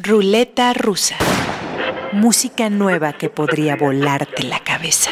Ruleta rusa. Música nueva que podría volarte la cabeza.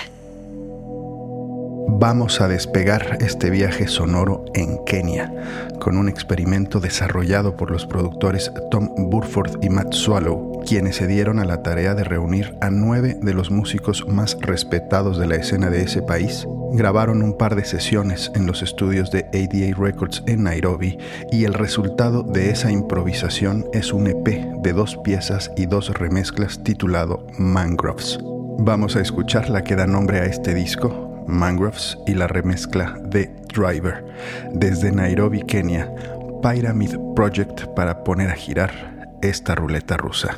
Vamos a despegar este viaje sonoro en Kenia con un experimento desarrollado por los productores Tom Burford y Matt Swallow, quienes se dieron a la tarea de reunir a nueve de los músicos más respetados de la escena de ese país. Grabaron un par de sesiones en los estudios de ADA Records en Nairobi y el resultado de esa improvisación es un EP de dos piezas y dos remezclas titulado Mangroves. Vamos a escuchar la que da nombre a este disco, Mangroves y la remezcla de Driver. Desde Nairobi, Kenia, Pyramid Project para poner a girar esta ruleta rusa.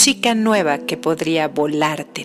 Música nueva que podría volarte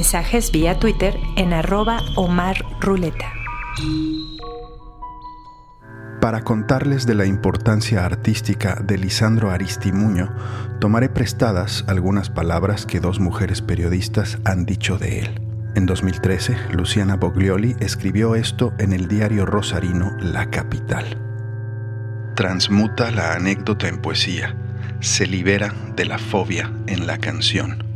Mensajes vía Twitter en arroba. Para contarles de la importancia artística de Lisandro Aristimuño, tomaré prestadas algunas palabras que dos mujeres periodistas han dicho de él. En 2013, Luciana Boglioli escribió esto en el diario rosarino La Capital. Transmuta la anécdota en poesía, se libera de la fobia en la canción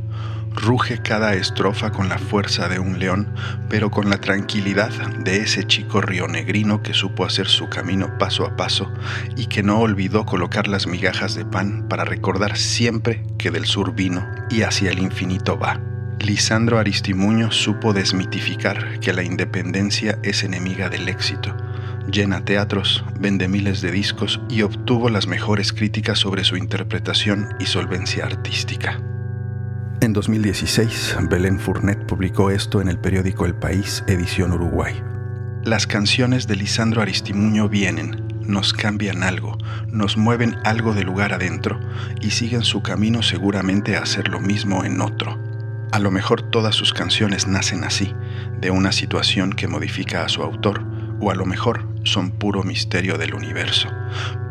Ruge cada estrofa con la fuerza de un león, pero con la tranquilidad de ese chico rionegrino que supo hacer su camino paso a paso y que no olvidó colocar las migajas de pan para recordar siempre que del sur vino y hacia el infinito va. Lisandro Aristimuño supo desmitificar que la independencia es enemiga del éxito. Llena teatros, vende miles de discos y obtuvo las mejores críticas sobre su interpretación y solvencia artística. En 2016, Belén Fournet publicó esto en el periódico El País, edición Uruguay. Las canciones de Lisandro Aristimuño vienen, nos cambian algo, nos mueven algo de lugar adentro y siguen su camino seguramente a hacer lo mismo en otro. A lo mejor todas sus canciones nacen así, de una situación que modifica a su autor, o a lo mejor son puro misterio del universo,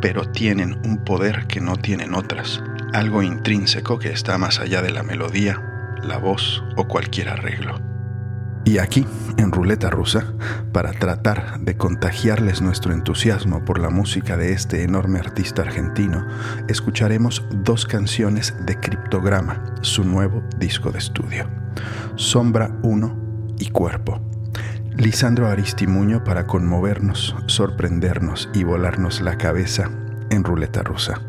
pero tienen un poder que no tienen otras, algo intrínseco que está más allá de la melodía, la voz o cualquier arreglo. Y aquí, en Ruleta Rusa, para tratar de contagiarles nuestro entusiasmo por la música de este enorme artista argentino, escucharemos dos canciones de Criptograma, su nuevo disco de estudio, Sombra 1 y Cuerpo. Lisandro Aristimuño para conmovernos, sorprendernos y volarnos la cabeza en Ruleta Rusa.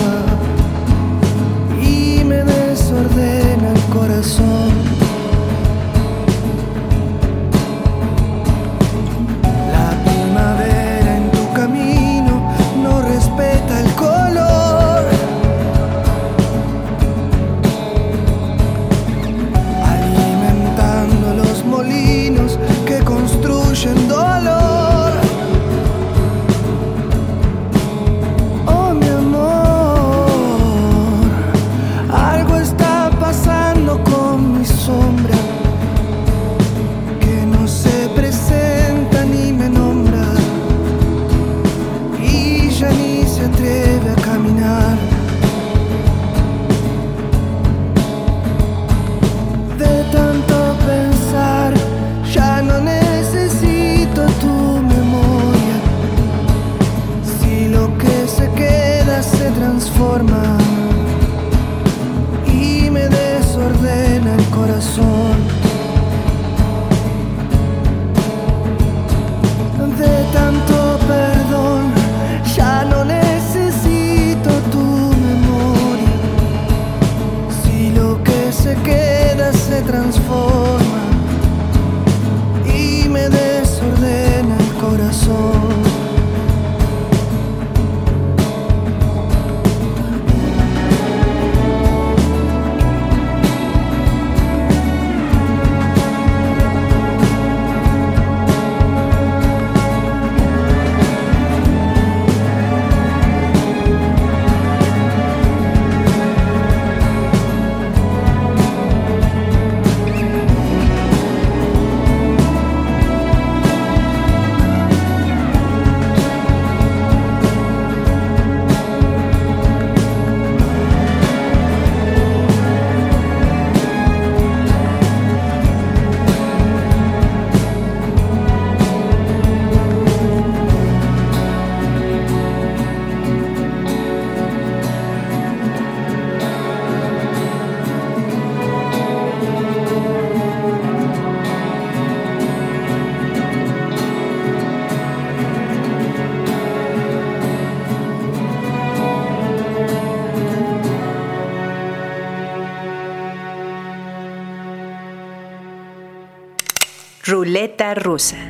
love. Rusa.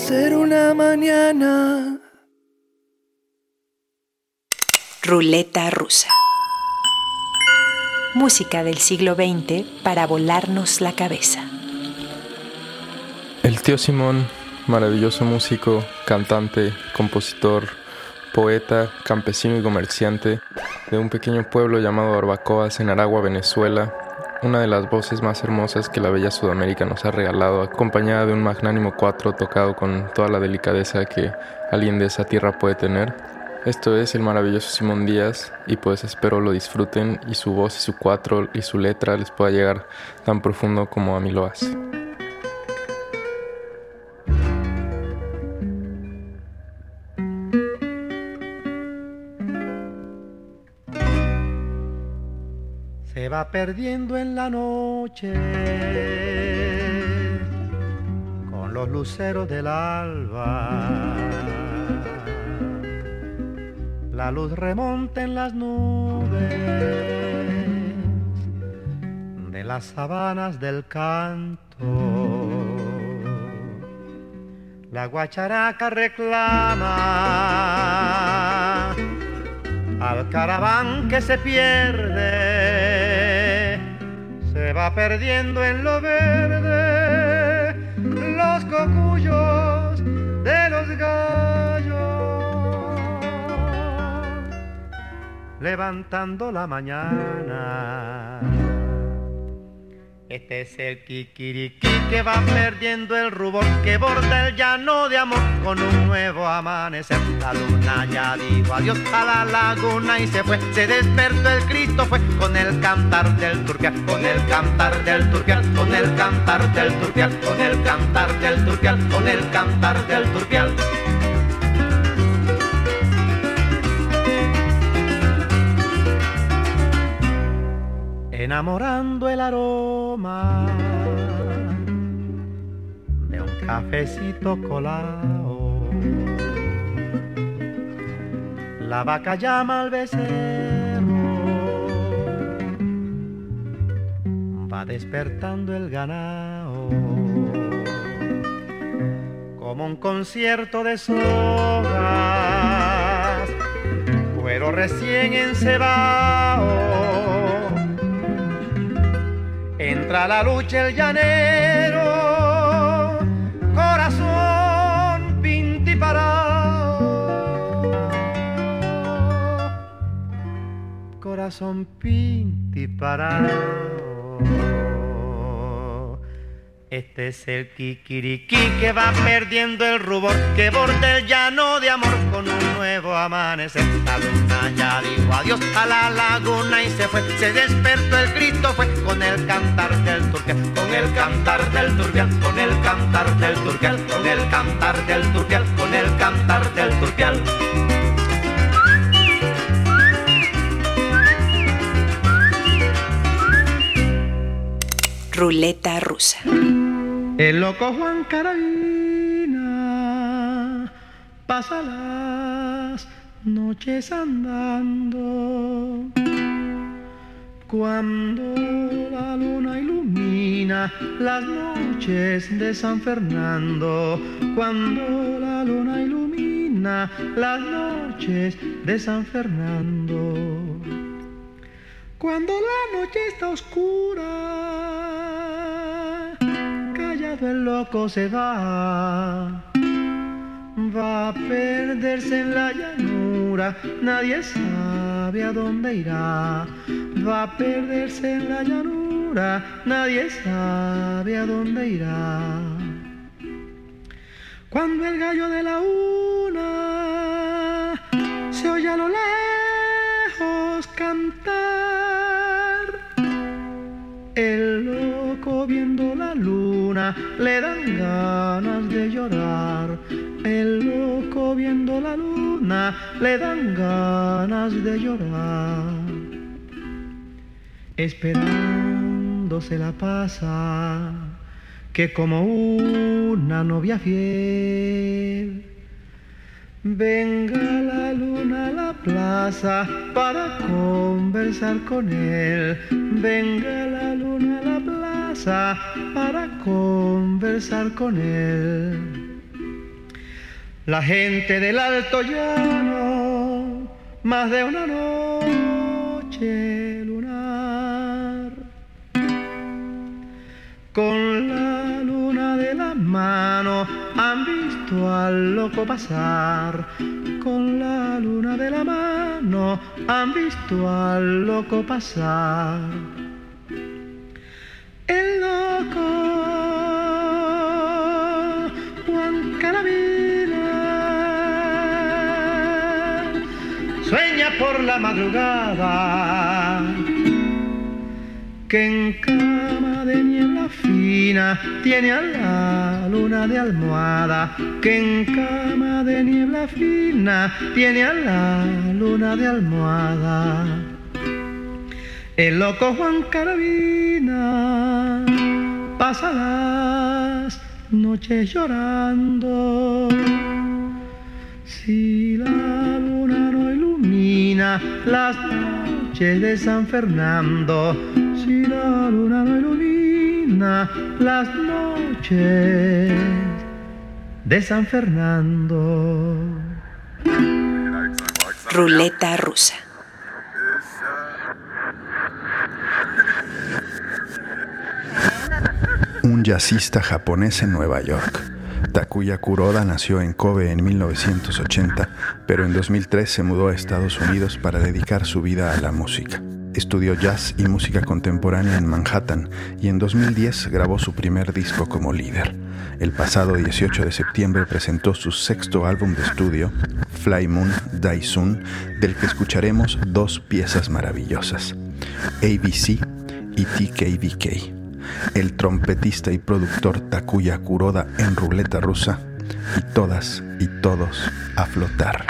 Ser una mañana. Ruleta rusa. Música del siglo XX para volarnos la cabeza. El tío Simón, maravilloso músico, cantante, compositor, poeta, campesino y comerciante de un pequeño pueblo llamado Barbacoas en Aragua, Venezuela, una de las voces más hermosas que la bella Sudamérica nos ha regalado, acompañada de un magnánimo cuatro tocado con toda la delicadeza que alguien de esa tierra puede tener. Esto es el maravilloso Simón Díaz y pues espero lo disfruten y su voz y su cuatro y su letra les pueda llegar tan profundo como a mí lo hace. Perdiendo en la noche. Con los luceros del alba. La luz remonta en las nubes de las sabanas del canto. La guacharaca reclama al caraván que se pierde, se va perdiendo en lo verde los cocuyos de los gallos. levantando la mañana. Este es el kikiriki que va perdiendo el rubor que borda el llano de amor con un nuevo amanecer. La luna ya dijo adiós a la laguna y se fue. Se despertó el Cristo fue con el cantar del turpial, con el cantar del turpial, con el cantar del turpial, con el cantar del turpial, con el cantar del turpial. Enamorando el aroma de un cafecito colado. La vaca llama al becerro, va despertando el ganado como un concierto de sogas, cuero recién encebado entra la lucha el llanero, corazón pinti parado, corazón pinti parado. Este es el kikiriki que va perdiendo el rubor, que borda el llano de amor con un nuevo amanecer. La luna ya dijo adiós a la laguna y se fue. Se despertó el Cristo fue con el cantar del turquial, con el cantar del turquial, con el cantar del turquial, con el cantar del turquial, con el cantar del turquial. Ruleta rusa. El loco Juan Carabina pasa las noches andando. Cuando la luna ilumina las noches de San Fernando, cuando la luna ilumina las noches de San Fernando, cuando la noche está oscura, el loco se va. Va a perderse en la llanura, nadie sabe a dónde irá. Va a perderse en la llanura, nadie sabe a dónde irá. Cuando el gallo de la una se oye a lo lejos cantar, el loco viendo la luna le dan ganas de llorar. El loco viendo la luna le dan ganas de llorar. Esperando se la pasa, que como una novia fiel. Venga la luna a la plaza para conversar con él. Venga la luna a la plaza para conversar con él. La gente del alto llano, más de una noche visto al loco pasar. Con la luna de la mano han visto al loco pasar. El loco Juan Carabina sueña por la madrugada que en tiene a la luna de almohada, que en cama de niebla fina tiene a la luna de almohada. El loco Juan Carabina pasa las noches llorando. Si la luna no ilumina las noches de San Fernando, si la luna no ilumina las noches de San Fernando. Ruleta rusa. Un jazzista japonés en Nueva York. Takuya Kuroda nació en Kobe en 1980, pero en 2003 se mudó a Estados Unidos para dedicar su vida a la música. Estudió jazz y música contemporánea en Manhattan y en 2010 grabó su primer disco como líder. El pasado 18 de septiembre presentó su sexto álbum de estudio, Fly Moon Daisun, del que escucharemos dos piezas maravillosas, ABC y TKVK. El trompetista y productor Takuya Kuroda en ruleta rusa y todas y todos a flotar.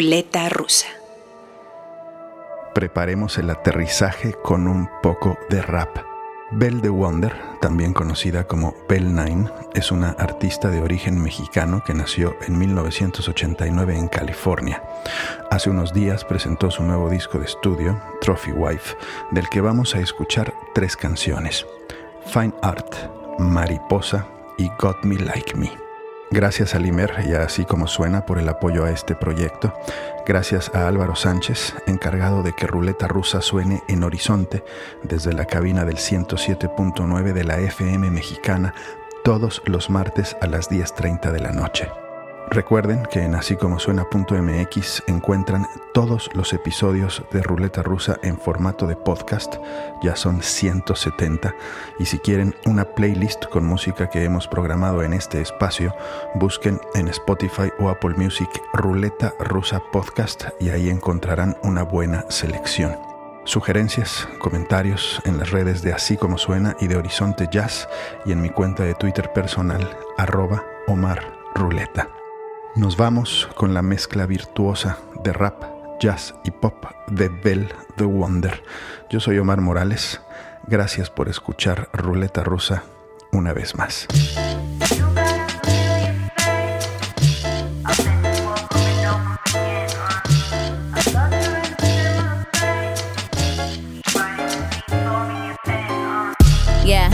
Ruleta rusa. Preparemos el aterrizaje con un poco de rap. Belle de Wonder, también conocida como Belle Nine, es una artista de origen mexicano que nació en 1989 en California. Hace unos días presentó su nuevo disco de estudio, Trophy Wife, del que vamos a escuchar tres canciones: Fine Art, Mariposa y Got Me Like Me. Gracias a Limer y así como suena por el apoyo a este proyecto. Gracias a Álvaro Sánchez, encargado de que Ruleta Rusa suene en Horizonte desde la cabina del 107.9 de la FM mexicana todos los martes a las 10.30 de la noche. Recuerden que en así como suena.mx encuentran todos los episodios de Ruleta Rusa en formato de podcast, ya son 170, y si quieren una playlist con música que hemos programado en este espacio, busquen en Spotify o Apple Music Ruleta Rusa Podcast y ahí encontrarán una buena selección. Sugerencias, comentarios en las redes de Así como Suena y de Horizonte Jazz y en mi cuenta de Twitter personal arroba Omar Ruleta. Nos vamos con la mezcla virtuosa de rap, jazz y pop de Bell the Wonder. Yo soy Omar Morales. Gracias por escuchar Ruleta Rusa una vez más. Yeah,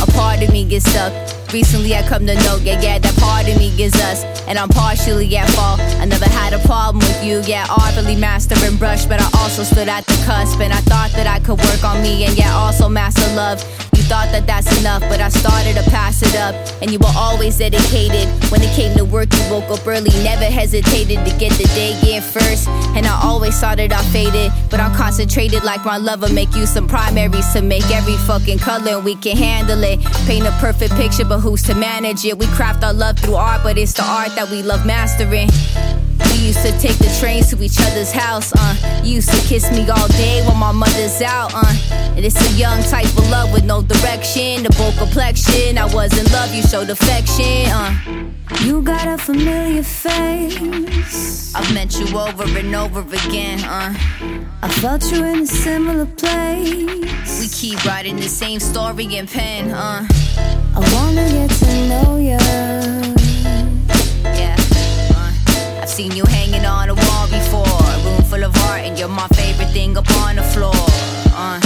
a part of me gets stuck. Recently I come to know, yeah, yeah, that part of me gets us. And I'm partially at fault. I never had a problem with you, yeah, artfully master and brush. But I also stood at the cusp and I thought that I could work on me and yeah, also master love. You thought that that's enough, but I started to pass it up. And you were always dedicated. When it came to work, you woke up early, never hesitated to get the day in first. And I always thought that I faded, but I'm concentrated like my lover. Make you some primaries to make every fucking color, and we can handle it. Paint a perfect picture, but who's to manage it? We craft our love through art, but it's the art that we love mastering. We used to take the trains to each other's house, uh. You used to kiss me all day while my mother's out, uh. And it's a young type of love with no direction, the bold complexion. I was in love, you showed affection, uh. You got a familiar face. I've met you over and over again, uh. I felt you in a similar place. We keep writing the same story in pen, uh. I wanna get to know you. Seen you hanging on a wall before. A room full of art, and you're my favorite thing up on the floor. Uh,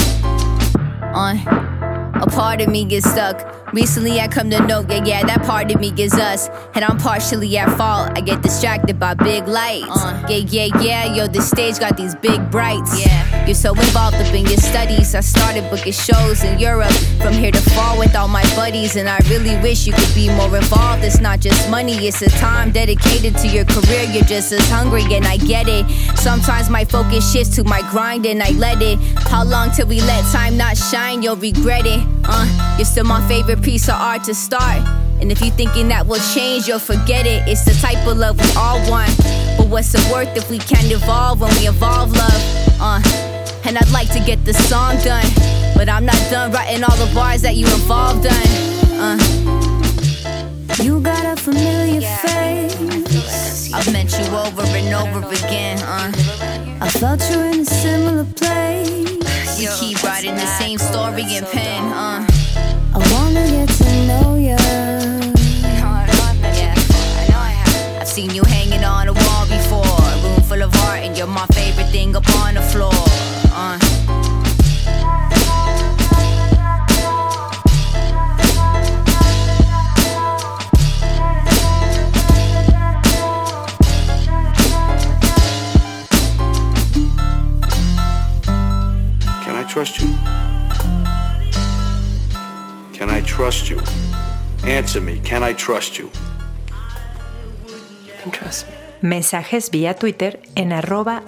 uh. A part of me gets stuck. Recently, I come to know, yeah, yeah, that part of me is us. And I'm partially at fault. I get distracted by big lights. Uh, yeah, yeah, yeah, yo, the stage got these big brights. Yeah, you're so involved up in your studies. I started booking shows in Europe from here to far with all my buddies. And I really wish you could be more involved. It's not just money, it's a time dedicated to your career. You're just as hungry, and I get it. Sometimes my focus shifts to my grind, and I let it. How long till we let time not shine? You'll regret it. Uh, you're still my favorite piece of art to start. And if you're thinking that will change, you'll forget it. It's the type of love we all want. But what's it worth if we can't evolve when we evolve love? Uh, and I'd like to get the song done. But I'm not done writing all the bars that you involved on. Uh, you got a familiar face. I've met you over and over again. Uh, I felt you in a similar place. We keep writing the same story in pen. Uh, wanna get to know you. Yeah, I've seen you hanging on a wall before. A room full of art, and you're my favorite thing up on the floor. Uh. Can I trust you? Can I trust you? Answer me. Can I trust you? Mensajes vía Twitter en arroba.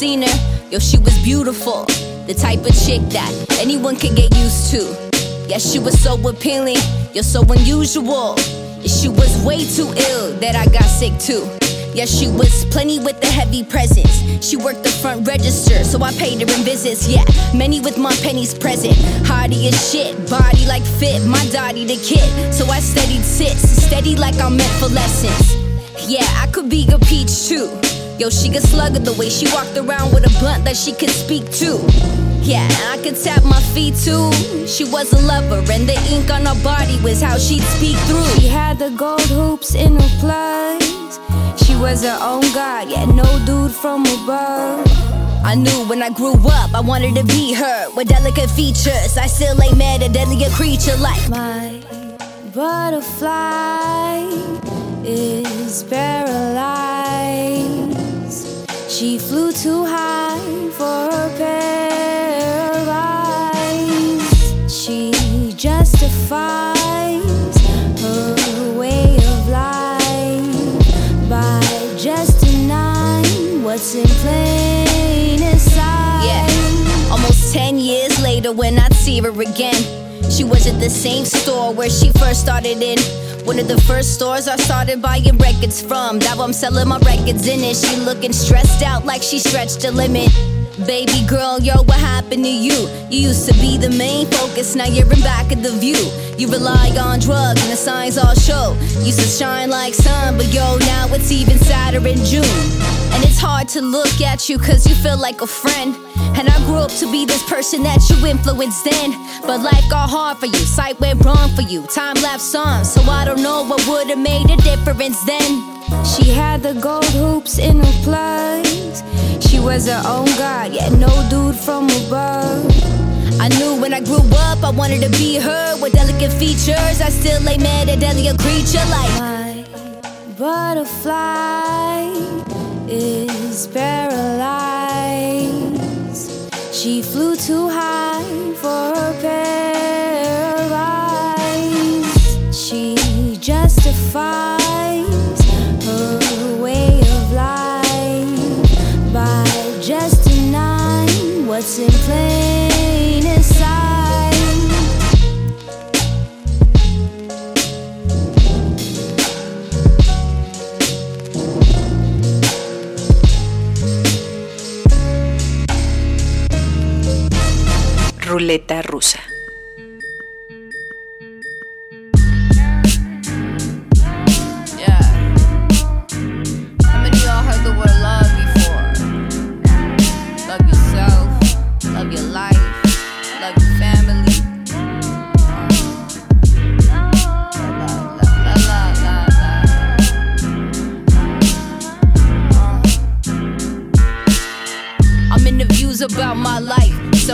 Seen her, yo, she was beautiful. The type of chick that anyone can get used to. Yeah, she was so appealing, you're so unusual. She was way too ill that I got sick too. Yeah, she was plenty with the heavy presence. She worked the front register, so I paid her in visits. Yeah, many with my pennies present. Hardy as shit, body like fit, my daddy the kid. So I steadied sits, steady like I'm meant for lessons. Yeah, I could be a peach too. Yo, she could slug it the way she walked around with a blunt that she could speak to. Yeah, I could tap my feet too. She was a lover, and the ink on her body was how she'd speak through. She had the gold hoops in her plus. She was her own god, yeah, no dude from above. I knew when I grew up I wanted to be her with delicate features. I still ain't mad at deadly creature like my butterfly is paralyzed. She flew too high for her pair of eyes. She justifies her way of life by just denying what's in plain sight. Yeah, almost 10 years later when I'd see her again. She was at the same store where she first started in. One of the first stores I started buying records from. Now I'm selling my records in it. She looking stressed out like she stretched a limit. Baby girl, yo, what happened to you? You used to be the main focus, now you're in back of the view. You rely on drugs and the signs all show. Used to shine like sun, but yo, now it's even sadder in June. And it's hard to look at you cause you feel like a friend. And I grew up to be this person that you influenced then. But life got hard for you, sight went wrong for you, time lapsed on. So I don't know what would've made a difference then. She had the gold hoops in her plugs. She was her own god, yet no dude from above. I knew when I grew up I wanted to be her with delicate features. I still ain't mad at delicate creature like my butterfly is paralyzed. She flew too high Ruleta rusa.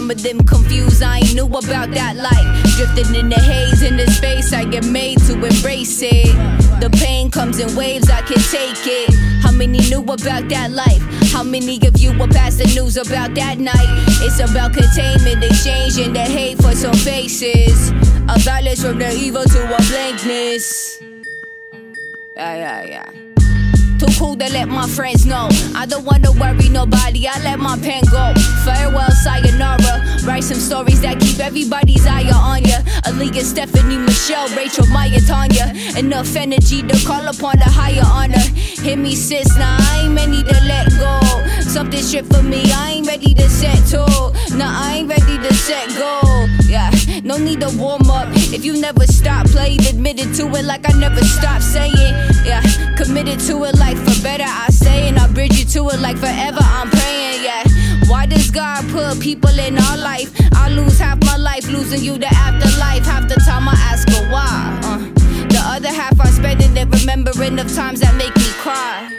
Some of them confused, I ain't knew about that life. Drifting in the haze, in the space, I get made to embrace it. The pain comes in waves, I can take it. How many knew about that life? How many of you were pass the news about that night? It's about containment, exchanging the hate for some faces. A balance from the evil to a blankness. Yeah, yeah, yeah. Too cool to let my friends know. I don't wanna worry nobody, I let my pen go. Farewell, sayonara. Write some stories that keep everybody's eye on ya. Aaliyah, Stephanie, Michelle, Rachel, Maya, Tanya. Enough energy to call upon the higher honor. Hit me, sis, nah, I ain't ready to let go. Something shit for me, I ain't ready to set to. Nah, I ain't ready to set go. Yeah, no need to warm up. If you never stop playing, admitted to it like I never stop saying. Yeah, committed to it like for better, I stay and I bridge you to it like forever. I'm praying, yeah. Why does God put people in our life? I lose half my life, losing you the afterlife. Half the time I ask her why. Uh, the other half I spend in it remembering of times that make me cry.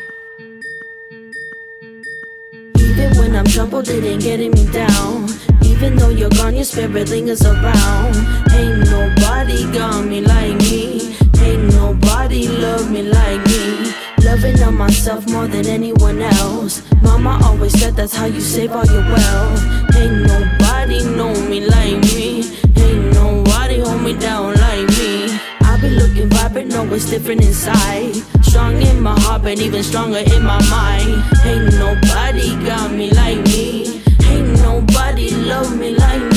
Even when I'm troubled, it ain't getting me down. Even though you're gone, your spirit lingers around. Ain't nobody got me like me. Ain't nobody love me like me. Loving on myself more than anyone else. Mama always said that's how you save all your wealth. Ain't nobody know me like me. Ain't nobody hold me down like me. I be looking vibrant, know it's different inside. Strong in my heart, but even stronger in my mind. Ain't nobody got me like me. Ain't nobody love me like me.